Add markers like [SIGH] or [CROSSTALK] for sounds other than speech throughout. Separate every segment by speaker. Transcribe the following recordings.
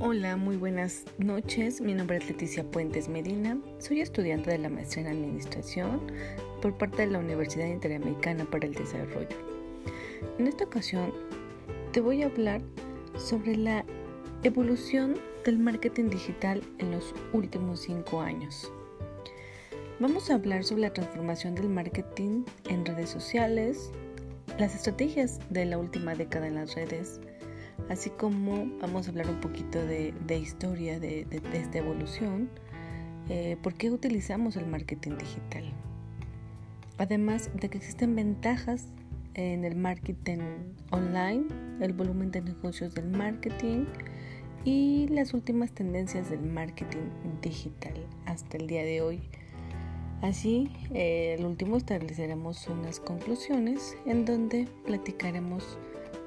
Speaker 1: Hola, muy buenas noches. Mi nombre es Leticia Puentes Medina. Soy estudiante de la maestría en Administración por parte de la Universidad Interamericana para el Desarrollo. En esta ocasión te voy a hablar sobre la evolución del marketing digital en los últimos cinco años. Vamos a hablar sobre la transformación del marketing en redes sociales, las estrategias de la última década en las redes, así como vamos a hablar un poquito de, historia de, esta evolución, eh, por qué utilizamos el marketing digital. Además de que existen ventajas en el marketing online, el volumen de negocios del marketing y las últimas tendencias del marketing digital hasta el día de hoy. Así, eh, el último estableceremos unas conclusiones en donde platicaremos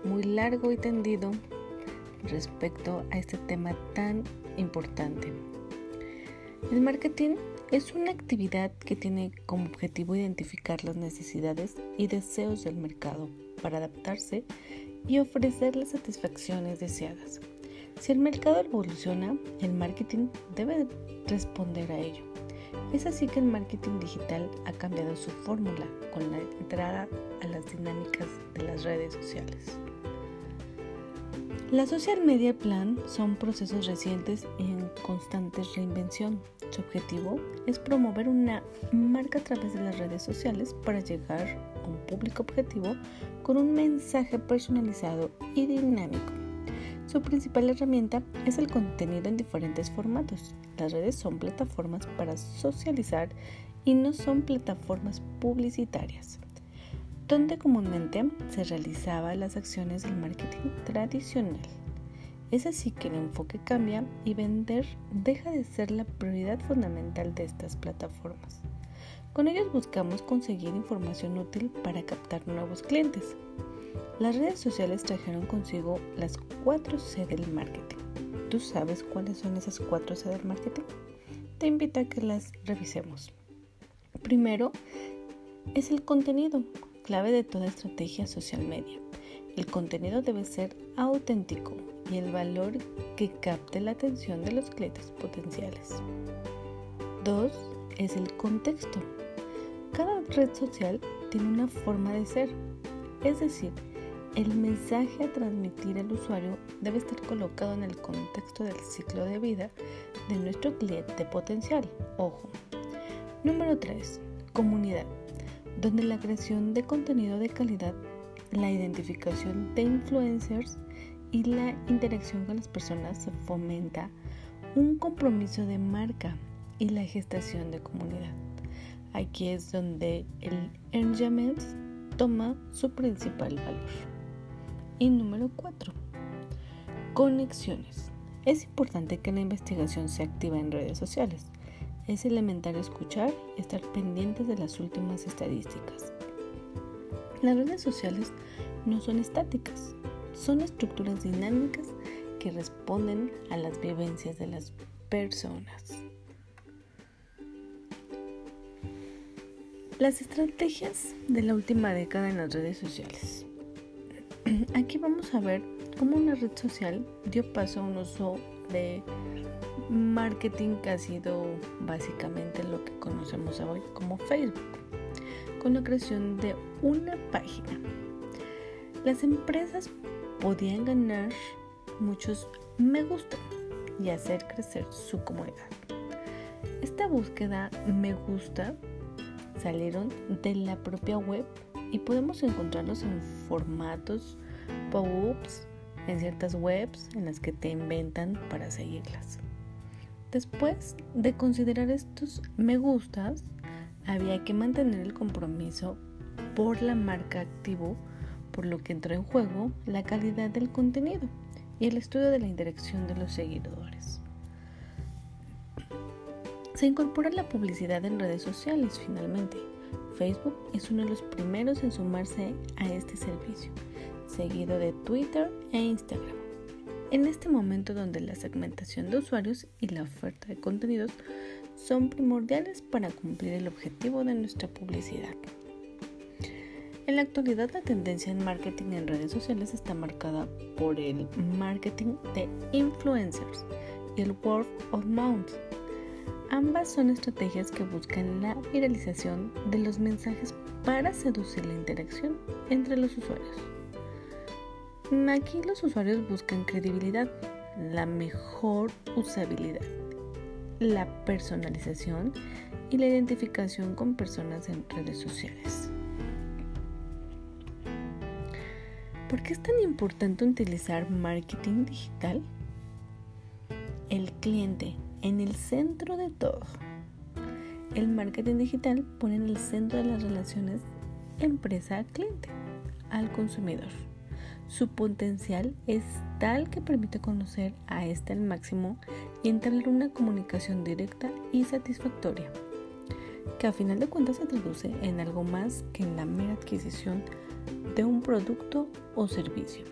Speaker 1: muy largo y tendido respecto a este tema tan importante. El marketing es una actividad que tiene como objetivo identificar las necesidades y deseos del mercado para adaptarse y ofrecer las satisfacciones deseadas. Si el mercado evoluciona, el marketing debe responder a ello. Es así que el marketing digital ha cambiado su fórmula con la entrada a las dinámicas de las redes sociales. La social media plan son procesos recientes en constante reinvención. Su objetivo es promover una marca a través de las redes sociales para llegar a un público objetivo con un mensaje personalizado y dinámico. Su principal herramienta es el contenido en diferentes formatos. Las redes son plataformas para socializar y no son plataformas publicitarias donde comúnmente se realizaban las acciones del marketing tradicional. Es así que el enfoque cambia y vender deja de ser la prioridad fundamental de estas plataformas. Con ellos buscamos conseguir información útil para captar nuevos clientes. Las redes sociales trajeron consigo las 4C del marketing. ¿Tú sabes cuáles son esas 4C del marketing? Te invito a que las revisemos. Primero es el contenido, clave de toda estrategia social media. El contenido debe ser auténtico y el valor que capte la atención de los clientes potenciales. 2. Es el contexto. Cada red social tiene una forma de ser, es decir, el mensaje a transmitir al usuario debe estar colocado en el contexto del ciclo de vida de nuestro cliente potencial. Ojo. Número 3. Comunidad donde la creación de contenido de calidad, la identificación de influencers y la interacción con las personas se fomenta un compromiso de marca y la gestación de comunidad. Aquí es donde el engagement toma su principal valor. Y número 4. Conexiones. Es importante que la investigación se activa en redes sociales es elemental escuchar y estar pendientes de las últimas estadísticas. Las redes sociales no son estáticas, son estructuras dinámicas que responden a las vivencias de las personas. Las estrategias de la última década en las redes sociales. [CLEARS THROAT] Aquí vamos a ver cómo una red social dio paso a un uso de marketing que ha sido básicamente lo que conocemos hoy como Facebook, con la creación de una página. Las empresas podían ganar muchos me gusta y hacer crecer su comunidad. Esta búsqueda me gusta salieron de la propia web y podemos encontrarlos en formatos pop-ups en ciertas webs en las que te inventan para seguirlas. Después de considerar estos me gustas, había que mantener el compromiso por la marca activo, por lo que entró en juego la calidad del contenido y el estudio de la interacción de los seguidores. Se incorpora la publicidad en redes sociales finalmente. Facebook es uno de los primeros en sumarse a este servicio, seguido de Twitter e Instagram en este momento donde la segmentación de usuarios y la oferta de contenidos son primordiales para cumplir el objetivo de nuestra publicidad. En la actualidad la tendencia en marketing en redes sociales está marcada por el marketing de influencers y el word of mouth. Ambas son estrategias que buscan la viralización de los mensajes para seducir la interacción entre los usuarios. Aquí los usuarios buscan credibilidad, la mejor usabilidad, la personalización y la identificación con personas en redes sociales. ¿Por qué es tan importante utilizar marketing digital? El cliente en el centro de todo. El marketing digital pone en el centro de las relaciones empresa-cliente al consumidor. Su potencial es tal que permite conocer a este al máximo y entablar una comunicación directa y satisfactoria, que a final de cuentas se traduce en algo más que en la mera adquisición de un producto o servicio.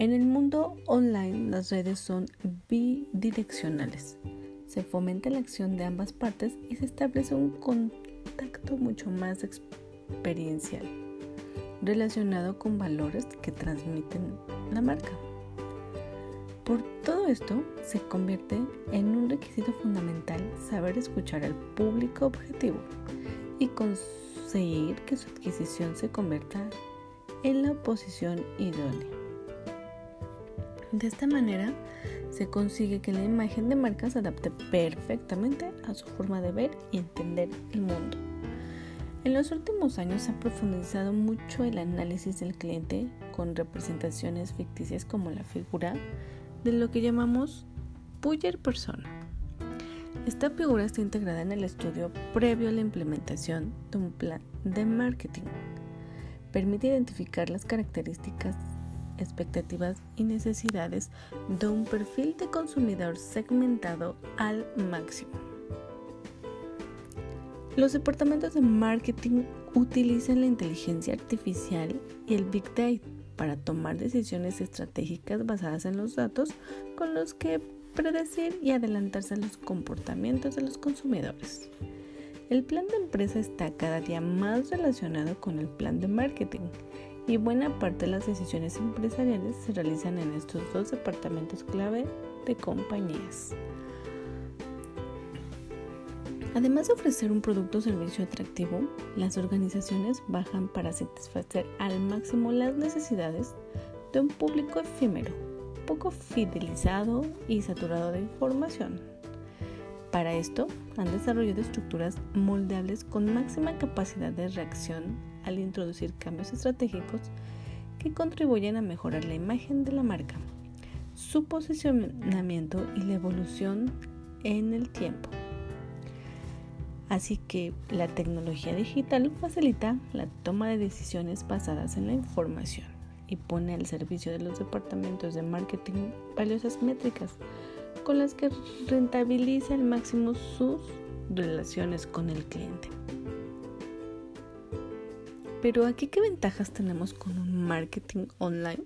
Speaker 1: En el mundo online las redes son bidireccionales. Se fomenta la acción de ambas partes y se establece un contacto mucho más experiencial relacionado con valores que transmiten la marca. Por todo esto, se convierte en un requisito fundamental saber escuchar al público objetivo y conseguir que su adquisición se convierta en la posición idónea. De esta manera, se consigue que la imagen de marca se adapte perfectamente a su forma de ver y entender el mundo. En los últimos años se ha profundizado mucho el análisis del cliente con representaciones ficticias como la figura de lo que llamamos Puyer Persona. Esta figura está integrada en el estudio previo a la implementación de un plan de marketing permite identificar las características, expectativas y necesidades de un perfil de consumidor segmentado al máximo. Los departamentos de marketing utilizan la inteligencia artificial y el Big Data para tomar decisiones estratégicas basadas en los datos con los que predecir y adelantarse a los comportamientos de los consumidores. El plan de empresa está cada día más relacionado con el plan de marketing y buena parte de las decisiones empresariales se realizan en estos dos departamentos clave de compañías. Además de ofrecer un producto o servicio atractivo, las organizaciones bajan para satisfacer al máximo las necesidades de un público efímero, poco fidelizado y saturado de información. Para esto, han desarrollado estructuras moldeables con máxima capacidad de reacción al introducir cambios estratégicos que contribuyen a mejorar la imagen de la marca, su posicionamiento y la evolución en el tiempo. Así que la tecnología digital facilita la toma de decisiones basadas en la información y pone al servicio de los departamentos de marketing valiosas métricas con las que rentabiliza al máximo sus relaciones con el cliente. Pero aquí qué ventajas tenemos con un marketing online?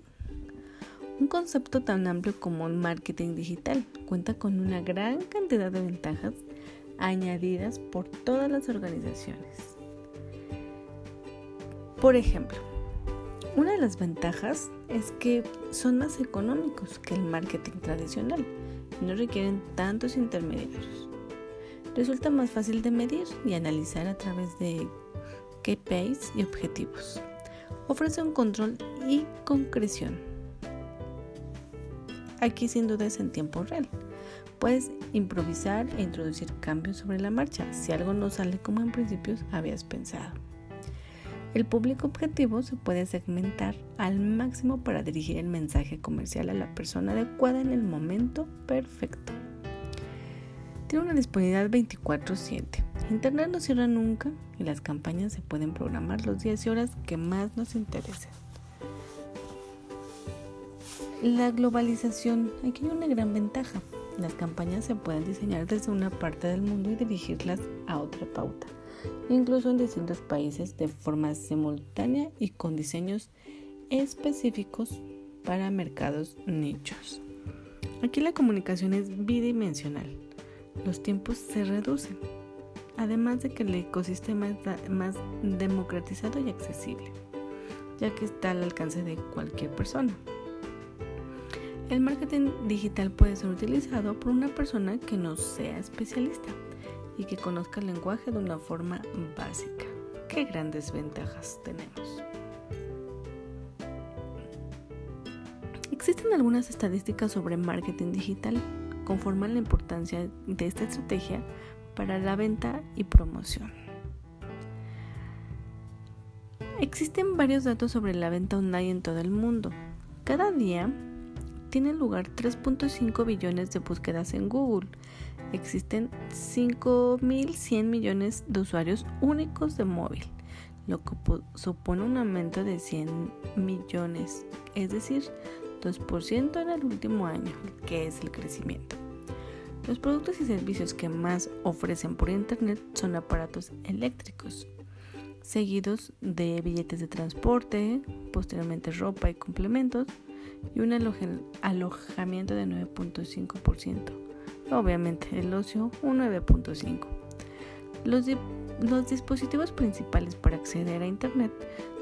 Speaker 1: Un concepto tan amplio como el marketing digital cuenta con una gran cantidad de ventajas añadidas por todas las organizaciones. Por ejemplo, una de las ventajas es que son más económicos que el marketing tradicional no requieren tantos intermediarios. Resulta más fácil de medir y analizar a través de KPIs y objetivos. Ofrece un control y concreción. Aquí sin duda es en tiempo real. Puedes improvisar e introducir cambios sobre la marcha si algo no sale como en principio habías pensado. El público objetivo se puede segmentar al máximo para dirigir el mensaje comercial a la persona adecuada en el momento perfecto. Tiene una disponibilidad 24/7. Internet no cierra nunca y las campañas se pueden programar los días y horas que más nos interesen. La globalización, aquí hay una gran ventaja. Las campañas se pueden diseñar desde una parte del mundo y dirigirlas a otra pauta incluso en distintos países de forma simultánea y con diseños específicos para mercados nichos. Aquí la comunicación es bidimensional. Los tiempos se reducen, además de que el ecosistema es más democratizado y accesible. ya que está al alcance de cualquier persona. El marketing digital puede ser utilizado por una persona que no sea especialista y que conozca el lenguaje de una forma básica. ¿Qué grandes ventajas tenemos? Existen algunas estadísticas sobre marketing digital conforman la importancia de esta estrategia para la venta y promoción. Existen varios datos sobre la venta online en todo el mundo. Cada día tienen lugar 3.5 billones de búsquedas en Google. Existen 5.100 millones de usuarios únicos de móvil, lo que supone un aumento de 100 millones, es decir, 2% en el último año, que es el crecimiento. Los productos y servicios que más ofrecen por Internet son aparatos eléctricos, seguidos de billetes de transporte, posteriormente ropa y complementos, y un alojamiento de 9.5%. Obviamente el ocio un 9.5%. Los, los dispositivos principales para acceder a Internet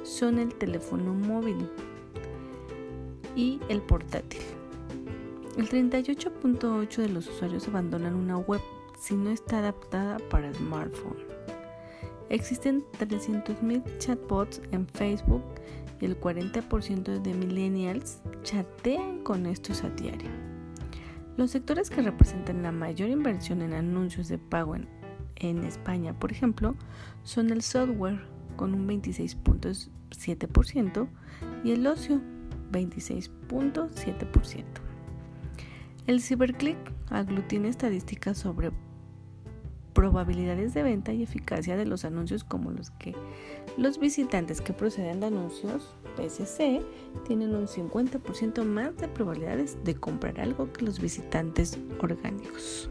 Speaker 1: son el teléfono móvil y el portátil. El 38.8% de los usuarios abandonan una web si no está adaptada para smartphone. Existen 300.000 chatbots en Facebook y el 40% de millennials chatean con estos a diario. Los sectores que representan la mayor inversión en anuncios de pago en, en España, por ejemplo, son el software con un 26.7% y el ocio 26.7%. El CyberClick aglutina estadísticas sobre probabilidades de venta y eficacia de los anuncios como los que los visitantes que proceden de anuncios PSC tienen un 50% más de probabilidades de comprar algo que los visitantes orgánicos.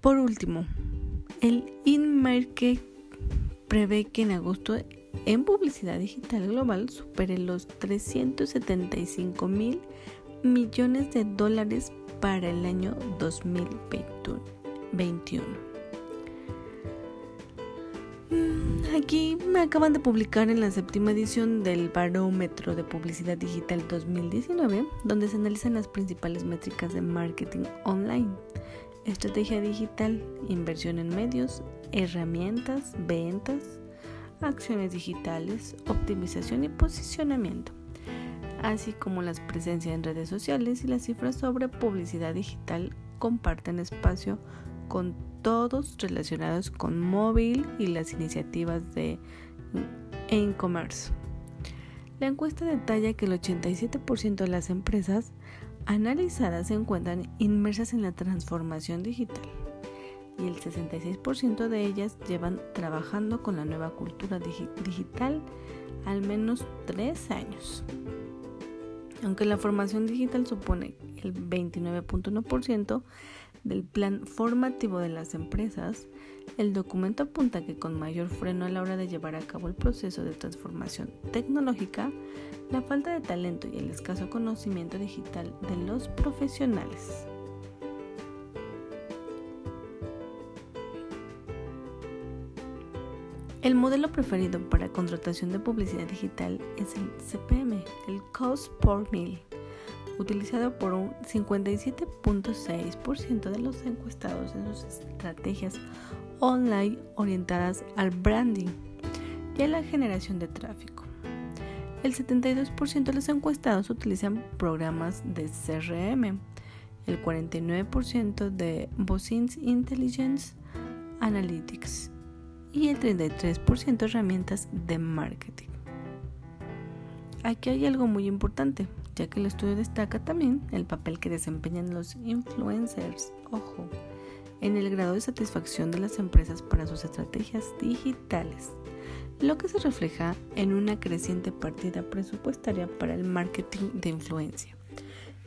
Speaker 1: Por último, el InMarket prevé que en agosto en publicidad digital global supere los 375 mil millones de dólares para el año 2021. Mm, aquí me acaban de publicar en la séptima edición del Barómetro de Publicidad Digital 2019, donde se analizan las principales métricas de marketing online, estrategia digital, inversión en medios, herramientas, ventas, acciones digitales, optimización y posicionamiento, así como las presencias en redes sociales y las cifras sobre publicidad digital comparten espacio con todos relacionados con móvil y las iniciativas de e-commerce. La encuesta detalla que el 87% de las empresas analizadas se encuentran inmersas en la transformación digital y el 66% de ellas llevan trabajando con la nueva cultura digital al menos tres años. Aunque la formación digital supone el 29.1% del plan formativo de las empresas, el documento apunta que con mayor freno a la hora de llevar a cabo el proceso de transformación tecnológica, la falta de talento y el escaso conocimiento digital de los profesionales. El modelo preferido para contratación de publicidad digital es el CPM, el Cost per Mil, utilizado por un 57.6% de los encuestados en sus estrategias online orientadas al branding y a la generación de tráfico. El 72% de los encuestados utilizan programas de CRM, el 49% de Bosins Intelligence Analytics y el 33% herramientas de marketing. Aquí hay algo muy importante, ya que el estudio destaca también el papel que desempeñan los influencers, ojo, en el grado de satisfacción de las empresas para sus estrategias digitales, lo que se refleja en una creciente partida presupuestaria para el marketing de influencia.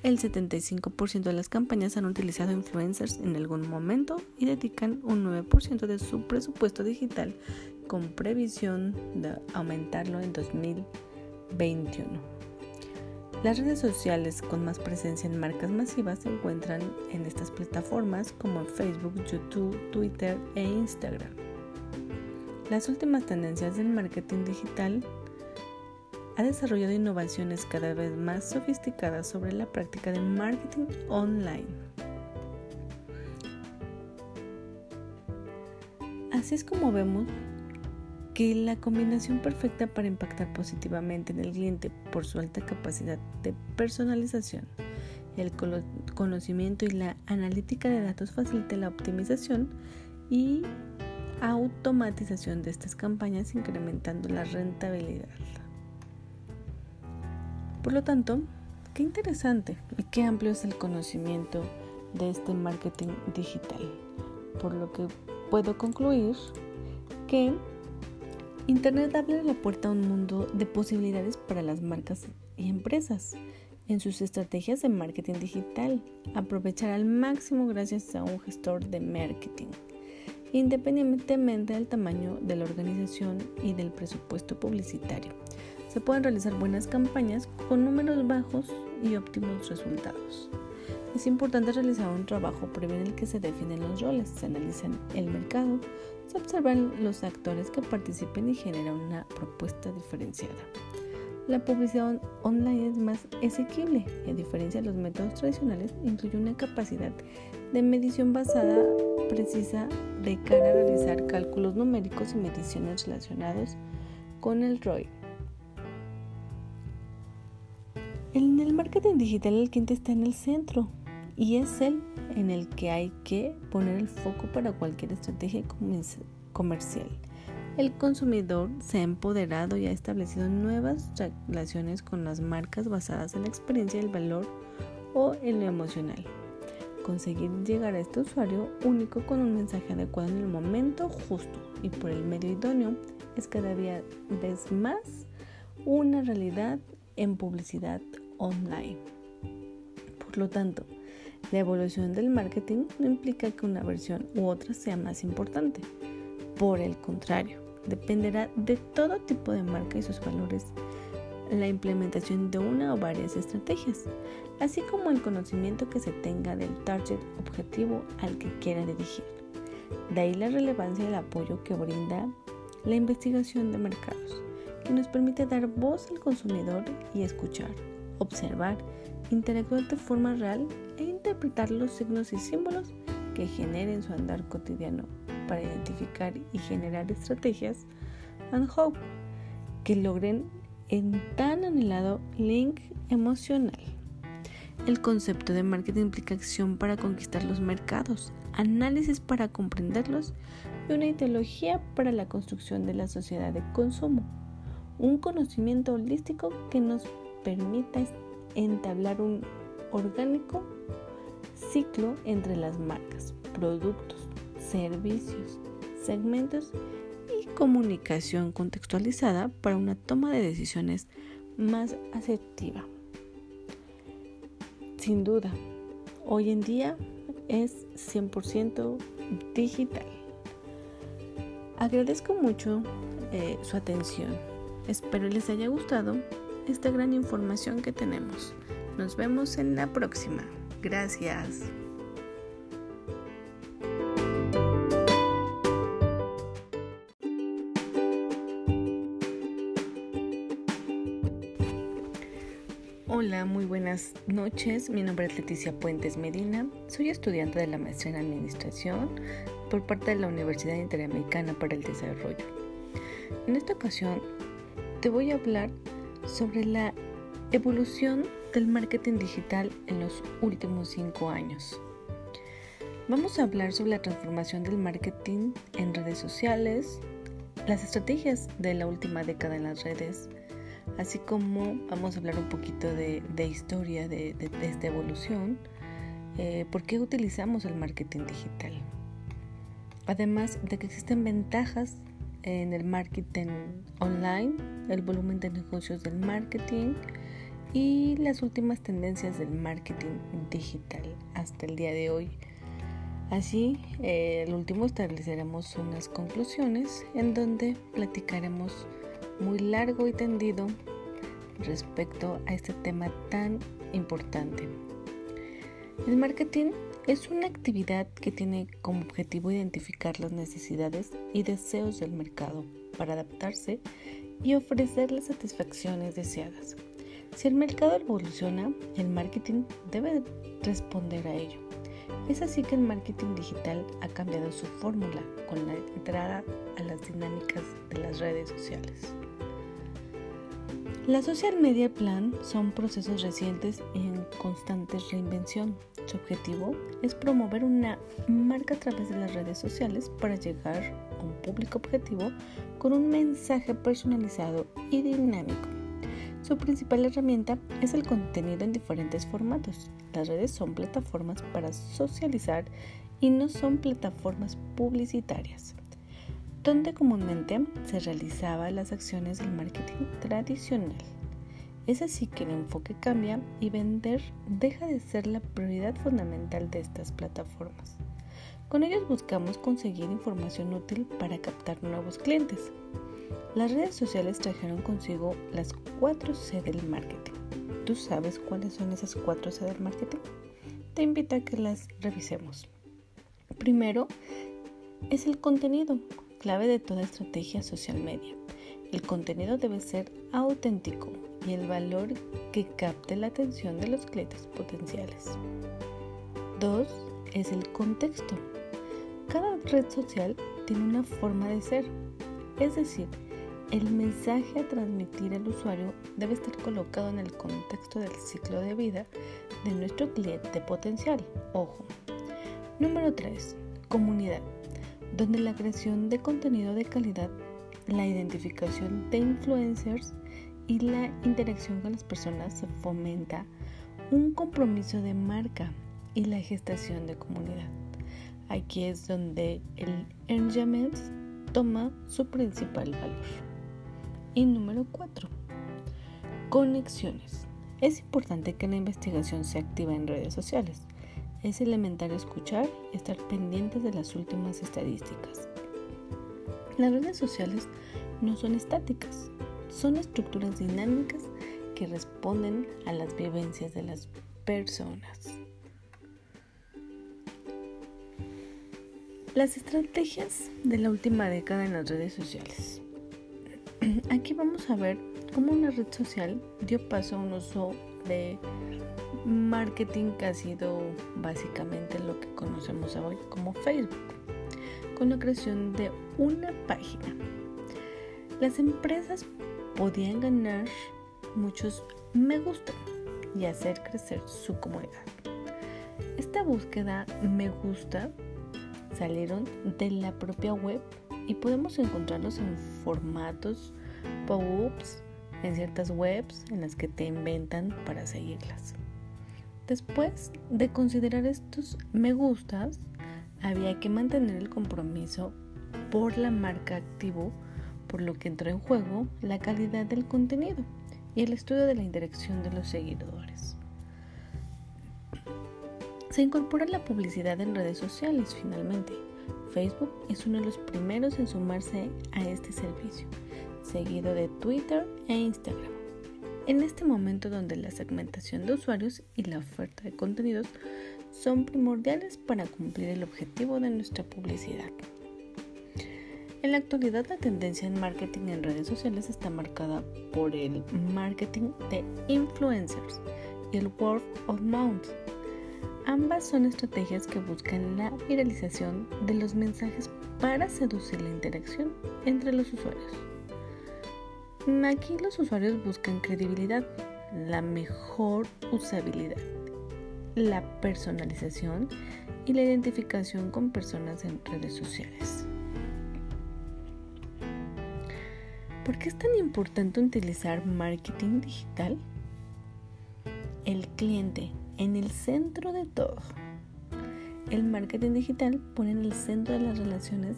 Speaker 1: El 75% de las campañas han utilizado influencers en algún momento y dedican un 9% de su presupuesto digital con previsión de aumentarlo en 2021. Las redes sociales con más presencia en marcas masivas se encuentran en estas plataformas como Facebook, YouTube, Twitter e Instagram. las últimas tendencias del marketing digital ha desarrollado innovaciones cada vez más sofisticadas sobre la práctica de marketing online. Así es como vemos que la combinación perfecta para impactar positivamente en el cliente por su alta capacidad de personalización, el conocimiento y la analítica de datos facilita la optimización y automatización de estas campañas incrementando la rentabilidad. Por lo tanto, qué interesante y qué amplio es el conocimiento de este marketing digital. Por lo que puedo concluir que Internet abre la puerta a un mundo de posibilidades para las marcas y empresas en sus estrategias de marketing digital, aprovechar al máximo gracias a un gestor de marketing, independientemente del tamaño de la organización y del presupuesto publicitario se pueden realizar buenas campañas con números bajos y óptimos resultados. Es importante realizar un trabajo previo en el que se definen los roles, se analizan el mercado, se observan los actores que participen y genera una propuesta diferenciada. La publicidad online es más asequible y a diferencia de los métodos tradicionales incluye una capacidad de medición basada precisa de cara a realizar cálculos numéricos y mediciones relacionados con el ROI En el marketing digital el cliente está en el centro y es él en el que hay que poner el foco para cualquier estrategia comercial. El consumidor se ha empoderado y ha establecido nuevas relaciones con las marcas basadas en la experiencia del valor o en lo emocional. Conseguir llegar a este usuario único con un mensaje adecuado en el momento justo y por el medio idóneo es cada vez más una realidad en publicidad online. Por lo tanto, la evolución del marketing no implica que una versión u otra sea más importante. Por el contrario, dependerá de todo tipo de marca y sus valores la implementación de una o varias estrategias, así como el conocimiento que se tenga del target objetivo al que quiera dirigir. De ahí la relevancia del apoyo que brinda la investigación de mercados, que nos permite dar voz al consumidor y escuchar observar, interactuar de forma real e interpretar los signos y símbolos que generen su andar cotidiano para identificar y generar estrategias and hope que logren en tan anhelado link emocional. El concepto de marketing implica acción para conquistar los mercados, análisis para comprenderlos y una ideología para la construcción de la sociedad de consumo. Un conocimiento holístico que nos permita entablar un orgánico ciclo entre las marcas, productos, servicios, segmentos y comunicación contextualizada para una toma de decisiones más asertiva. Sin duda, hoy en día es 100% digital. Agradezco mucho eh, su atención. Espero les haya gustado esta gran información que tenemos. Nos vemos en la próxima. Gracias. Hola, muy buenas noches. Mi nombre es Leticia Puentes Medina. Soy estudiante de la maestría en Administración por parte de la Universidad Interamericana para el Desarrollo. En esta ocasión te voy a hablar sobre la evolución del marketing digital en los últimos cinco años. Vamos a hablar sobre la transformación del marketing en redes sociales, las estrategias de la última década en las redes, así como vamos a hablar un poquito de, historia de, esta evolución, eh, por qué utilizamos el marketing digital. Además de que existen ventajas en el marketing online, el volumen de negocios del marketing y las últimas tendencias del marketing digital hasta el día de hoy. Así, eh, el último estableceremos unas conclusiones en donde platicaremos muy largo y tendido respecto a este tema tan importante. El marketing es una actividad que tiene como objetivo identificar las necesidades y deseos del mercado para adaptarse y ofrecer las satisfacciones deseadas. Si el mercado evoluciona, el marketing debe responder a ello. Es así que el marketing digital ha cambiado su fórmula con la entrada a las dinámicas de las redes sociales. La social media plan son procesos recientes en constante reinvención. Su objetivo es promover una marca a través de las redes sociales para llegar a un público objetivo con un mensaje personalizado y dinámico. Su principal herramienta es el contenido en diferentes formatos. Las redes son plataformas para socializar y no son plataformas publicitarias donde comúnmente se realizaban las acciones del marketing tradicional. Es así que el enfoque cambia y vender deja de ser la prioridad fundamental de estas plataformas. Con ellos buscamos conseguir información útil para captar nuevos clientes. Las redes sociales trajeron consigo las 4C del marketing. ¿Tú sabes cuáles son esas 4C del marketing? Te invito a que las revisemos. Primero es el contenido, clave de toda estrategia social media. El contenido debe ser auténtico y el valor que capte la atención de los clientes potenciales. 2. Es el contexto. Cada red social tiene una forma de ser, es decir, el mensaje a transmitir al usuario debe estar colocado en el contexto del ciclo de vida de nuestro cliente potencial. Ojo. Número 3. Comunidad donde la creación de contenido de calidad, la identificación de influencers y la interacción con las personas se fomenta un compromiso de marca y la gestación de comunidad. Aquí es donde el engagement toma su principal valor. Y número 4. Conexiones. Es importante que la investigación se activa en redes sociales es elemental escuchar y estar pendientes de las últimas estadísticas. Las redes sociales no son estáticas, son estructuras dinámicas que responden a las vivencias de las personas. Las estrategias de la última década en las redes sociales. [CLEARS THROAT] Aquí vamos a ver cómo una red social dio paso a un uso de marketing que ha sido básicamente lo que conocemos hoy como Facebook, con la creación de una página. Las empresas podían ganar muchos me gusta y hacer crecer su comunidad. Esta búsqueda me gusta salieron de la propia web y podemos encontrarlos en formatos pop-ups en ciertas webs en las que te inventan para seguirlas. Después de considerar estos me gustas, había que mantener el compromiso por la marca activo, por lo que entró en juego la calidad del contenido y el estudio de la interacción de los seguidores. Se incorpora la publicidad en redes sociales finalmente. Facebook es uno de los primeros en sumarse a este servicio, seguido de Twitter e Instagram. En este momento donde la segmentación de usuarios y la oferta de contenidos son primordiales para cumplir el objetivo de nuestra publicidad. En la actualidad la tendencia en marketing en redes sociales está marcada por el marketing de influencers y el word of mouth. Ambas son estrategias que buscan la viralización de los mensajes para seducir la interacción entre los usuarios. Aquí los usuarios buscan credibilidad, la mejor usabilidad, la personalización y la identificación con personas en redes sociales. ¿Por qué es tan importante utilizar marketing digital? El cliente en el centro de todo. El marketing digital pone en el centro de las relaciones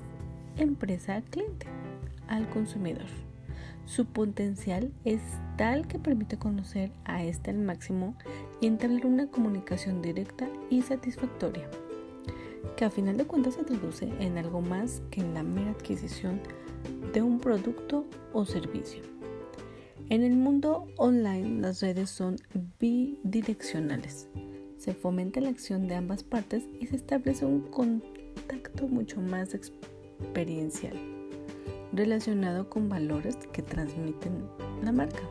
Speaker 1: empresa-cliente al consumidor. Su potencial es tal que permite conocer a este al máximo y entablar una comunicación directa y satisfactoria, que a final de cuentas se traduce en algo más que en la mera adquisición de un producto o servicio. En el mundo online las redes son bidireccionales. se fomenta la acción de ambas partes y se establece un contacto mucho más experiencial relacionado con valores que transmiten la marca.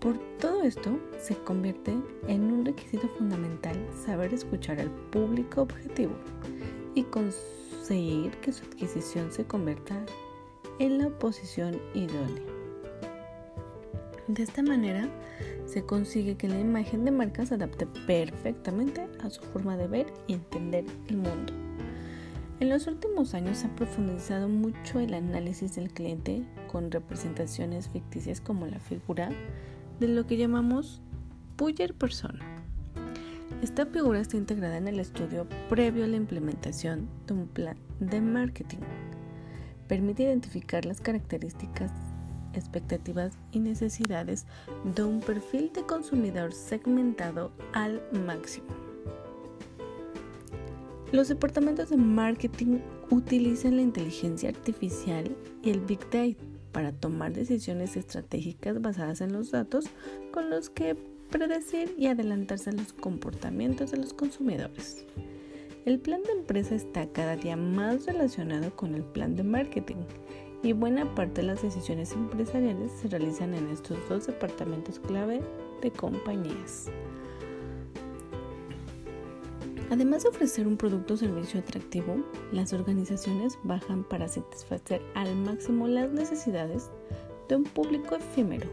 Speaker 1: Por todo esto, se convierte en un requisito fundamental saber escuchar al público objetivo y conseguir que su adquisición se convierta en la posición idónea. De esta manera, se consigue que la imagen de marca se adapte perfectamente a su forma de ver y entender el mundo. En los últimos años se ha profundizado mucho el análisis del cliente con representaciones ficticias como la figura de lo que llamamos Puyer Persona. Esta figura está integrada en el estudio previo a la implementación de un plan de marketing. Permite identificar las características, expectativas y necesidades de un perfil de consumidor segmentado al máximo. Los departamentos de marketing utilizan la inteligencia artificial y el Big Data para tomar decisiones estratégicas basadas en los datos con los que predecir y adelantarse a los comportamientos de los consumidores. El plan de empresa está cada día más relacionado con el plan de marketing y buena parte de las decisiones empresariales se realizan en estos dos departamentos clave de compañías. Además de ofrecer un producto o servicio atractivo, las organizaciones bajan para satisfacer al máximo las necesidades de un público efímero,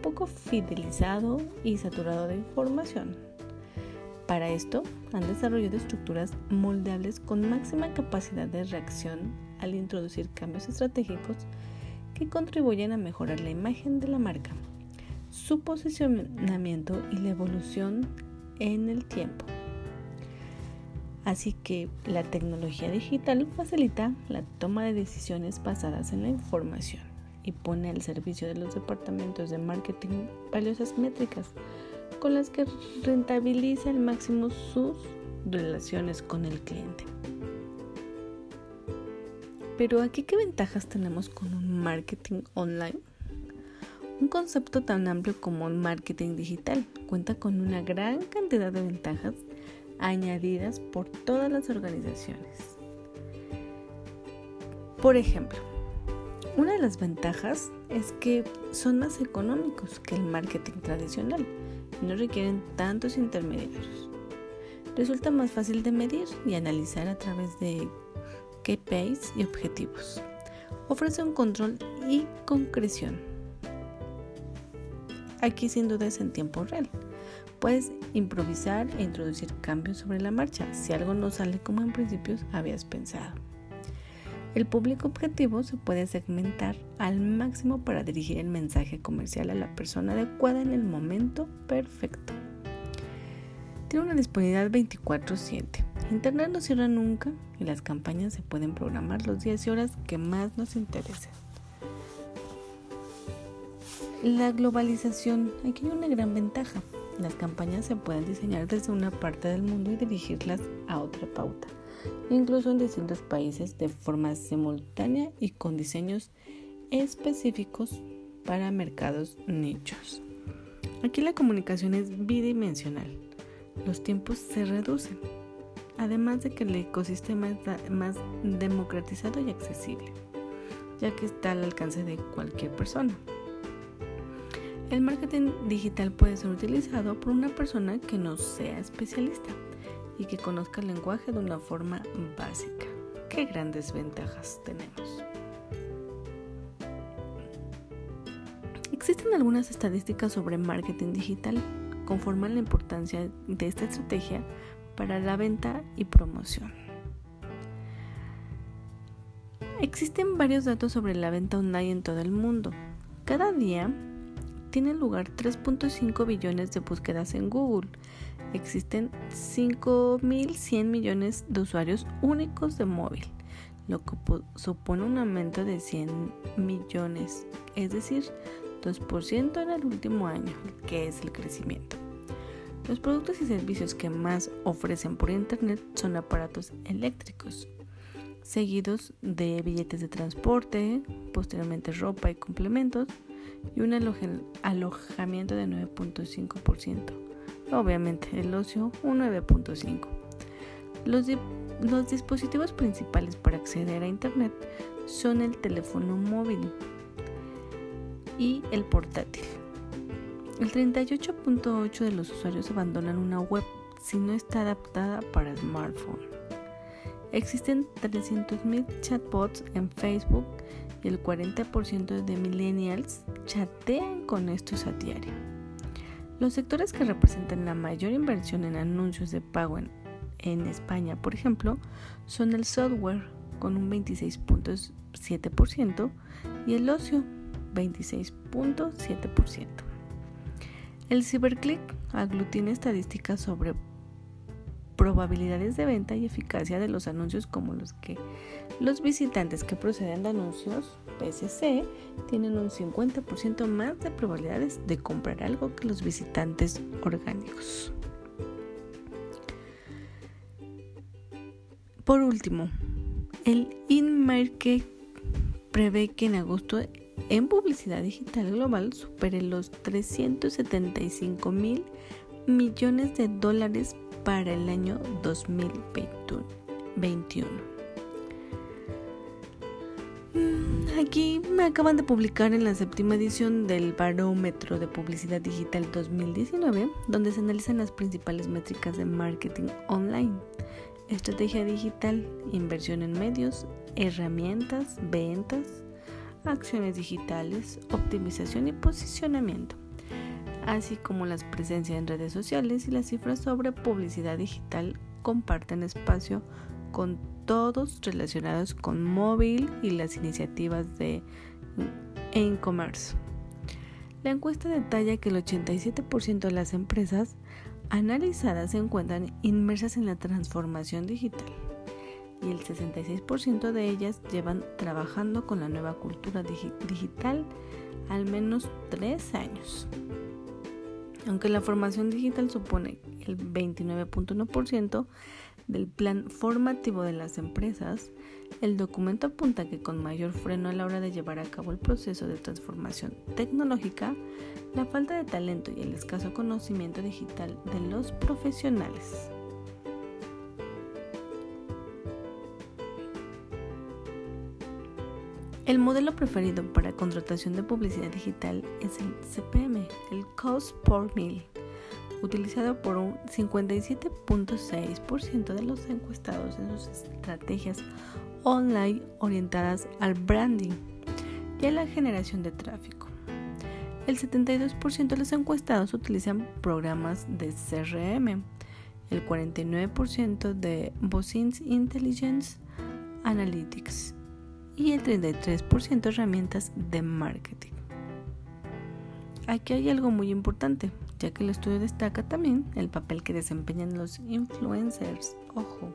Speaker 1: poco fidelizado y saturado de información. Para esto, han desarrollado estructuras moldeables con máxima capacidad de reacción al introducir cambios estratégicos que contribuyen a mejorar la imagen de la marca, su posicionamiento y la evolución en el tiempo. Así que la tecnología digital facilita la toma de decisiones basadas en la información y pone al servicio de los departamentos de marketing valiosas métricas con las que rentabiliza al máximo sus relaciones con el cliente. Pero aquí qué ventajas tenemos con un marketing online? Un concepto tan amplio como un marketing digital cuenta con una gran cantidad de ventajas añadidas por todas las organizaciones. Por ejemplo, una de las ventajas es que son más económicos que el marketing tradicional y no requieren tantos intermediarios. Resulta más fácil de medir y analizar a través de KPIs y objetivos. Ofrece un control y concreción. Aquí sin duda es en tiempo real Puedes improvisar e introducir cambios sobre la marcha si algo no sale como en principio habías pensado. El público objetivo se puede segmentar al máximo para dirigir el mensaje comercial a la persona adecuada en el momento perfecto. Tiene una disponibilidad 24/7. Internet no cierra nunca y las campañas se pueden programar los días y horas que más nos interesen. La globalización, aquí hay una gran ventaja. Las campañas se pueden diseñar desde una parte del mundo y dirigirlas a otra pauta, incluso en distintos países de forma simultánea y con diseños específicos para mercados nichos. Aquí la comunicación es bidimensional. Los tiempos se reducen, además de que el ecosistema es más democratizado y accesible, ya que está al alcance de cualquier persona. El marketing digital puede ser utilizado por una persona que no sea especialista y que conozca el lenguaje de una forma básica. ¿Qué grandes ventajas tenemos? Existen algunas estadísticas sobre marketing digital, conforman la importancia de esta estrategia para la venta y promoción. Existen varios datos sobre la venta online en todo el mundo. Cada día tienen lugar 3.5 billones de búsquedas en Google. Existen 5.100 millones de usuarios únicos de móvil, lo que supone un aumento de 100 millones, es decir, 2% en el último año, que es el crecimiento. Los productos y servicios que más ofrecen por Internet son aparatos eléctricos, seguidos de billetes de transporte, posteriormente ropa y complementos, y un alojamiento de 9.5%, obviamente el ocio un 9.5. Los, los dispositivos principales para acceder a Internet son el teléfono móvil y el portátil. El 38.8 de los usuarios abandonan una web si no está adaptada para smartphone. Existen 300.000 chatbots en Facebook y el 40% de millennials chatean con estos a diario. Los sectores que representan la mayor inversión en anuncios de pago en, en España, por ejemplo, son el software con un 26.7% y el ocio 26.7%. El ciberclick aglutina estadísticas sobre probabilidades de venta y eficacia de los anuncios como los que los visitantes que proceden de anuncios PSC tienen un 50% más de probabilidades de comprar algo que los visitantes orgánicos. Por último, el InMarket prevé que en agosto en publicidad digital global supere los 375 mil millones de dólares para el año 2021. Mm, aquí me acaban de publicar en la séptima edición del Barómetro de Publicidad Digital 2019, donde se analizan las principales métricas de marketing online, estrategia digital, inversión en medios, herramientas, ventas, acciones digitales, optimización y posicionamiento así como las presencias en redes sociales y las cifras sobre publicidad digital comparten espacio con todos relacionados con móvil y las iniciativas de e-commerce. La encuesta detalla que el 87% de las empresas analizadas se encuentran inmersas en la transformación digital y el 66% de ellas llevan trabajando con la nueva cultura digital al menos tres años. Aunque la formación digital supone el 29.1% del plan formativo de las empresas, el documento apunta que con mayor freno a la hora de llevar a cabo el proceso de transformación tecnológica, la falta de talento y el escaso conocimiento digital de los profesionales. El modelo preferido para contratación de publicidad digital es el CPM, el Cost Per Mil, utilizado por un 57.6% de los encuestados en sus estrategias online orientadas al branding y a la generación de tráfico. El 72% de los encuestados utilizan programas de CRM, el 49% de Bosins Intelligence Analytics y el 33% herramientas de marketing. Aquí hay algo muy importante, ya que el estudio destaca también el papel que desempeñan los influencers, ojo,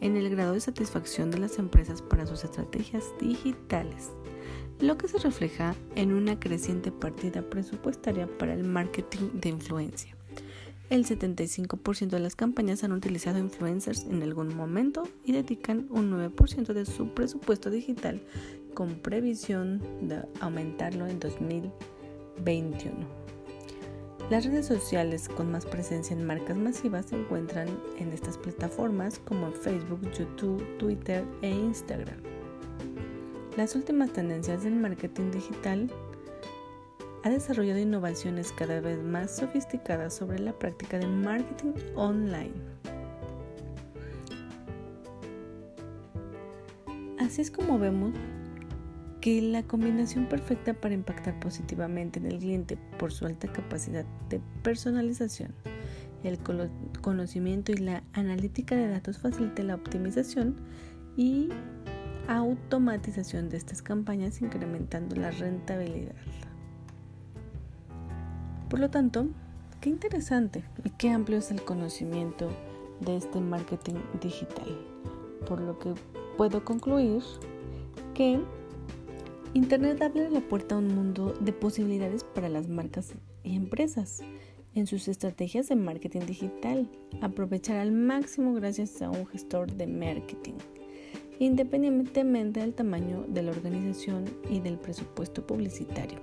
Speaker 1: en el grado de satisfacción de las empresas para sus estrategias digitales, lo que se refleja en una creciente partida presupuestaria para el marketing de influencia. El 75% de las campañas han utilizado influencers en algún momento y dedican un 9% de su presupuesto digital con previsión de aumentarlo en 2021. Las redes sociales con más presencia en marcas masivas se encuentran en estas plataformas como Facebook, YouTube, Twitter e Instagram. Las últimas tendencias del marketing digital ha desarrollado innovaciones cada vez más sofisticadas sobre la práctica de marketing online. Así es como vemos que la combinación perfecta para impactar positivamente en el cliente por su alta capacidad de personalización, el conocimiento y la analítica de datos facilita la optimización y automatización de estas campañas incrementando la rentabilidad. Por lo tanto, qué interesante y qué amplio es el conocimiento de este marketing digital. Por lo que puedo concluir que Internet abre la puerta a un mundo de posibilidades para las marcas y empresas en sus estrategias de marketing digital, aprovechar al máximo gracias a un gestor de marketing independientemente del tamaño de la organización y del presupuesto publicitario.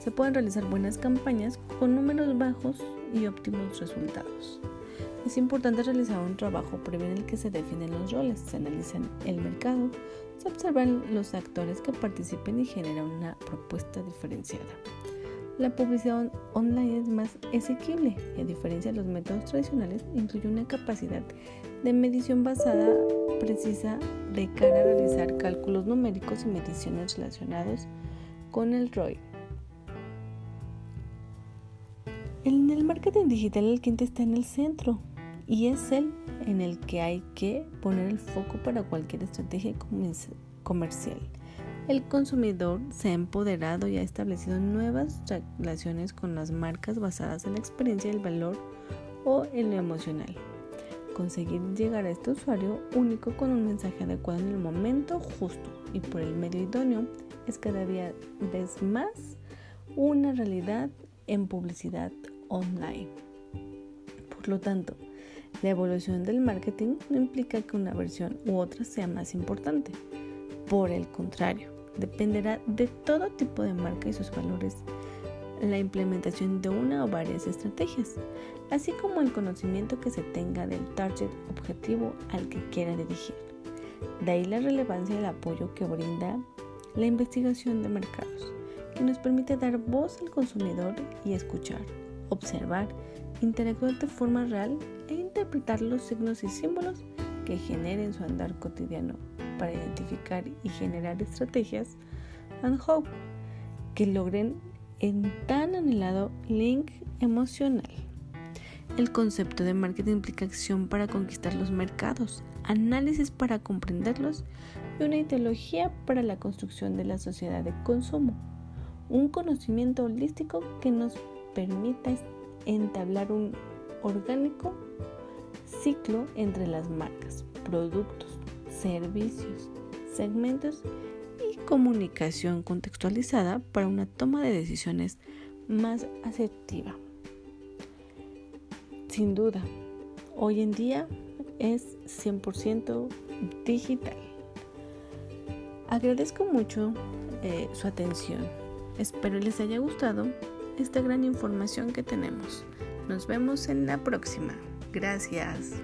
Speaker 1: Se pueden realizar buenas campañas con números bajos y óptimos resultados. Es importante realizar un trabajo previo en el que se definen los roles, se analizan el mercado, se observan los actores que participen y genera una propuesta diferenciada. La publicidad online es más asequible y a diferencia de los métodos tradicionales incluye una capacidad de medición basada precisa de cara a realizar cálculos numéricos y mediciones relacionados con el ROI. En el marketing digital el cliente está en el centro y es el en el que hay que poner el foco para cualquier estrategia comercial. El consumidor se ha empoderado y ha establecido nuevas relaciones con las marcas basadas en la experiencia, el valor o en lo emocional. Conseguir llegar a este usuario único con un mensaje adecuado en el momento justo y por el medio idóneo es cada vez más una realidad en publicidad online. Por lo tanto, la evolución del marketing no implica que una versión u otra sea más importante. Por el contrario, dependerá de todo tipo de marca y sus valores la implementación de una o varias estrategias, así como el conocimiento que se tenga del target objetivo al que quiera dirigir. De ahí la relevancia del apoyo que brinda la investigación de mercados, que nos permite dar voz al consumidor y escuchar, observar interactuar de forma real e interpretar los signos y símbolos que generen su andar cotidiano para identificar y generar estrategias and hope que logren en tan anhelado link emocional. El concepto de marketing implica acción para conquistar los mercados, análisis para comprenderlos y una ideología para la construcción de la sociedad de consumo. Un conocimiento holístico que nos permita entablar un orgánico ciclo entre las marcas, productos, servicios, segmentos y comunicación contextualizada para una toma de decisiones más asertiva. Sin duda, hoy en día es 100% digital. Agradezco mucho eh, su atención. Espero les haya gustado esta gran información que tenemos. Nos vemos en la próxima. Gracias.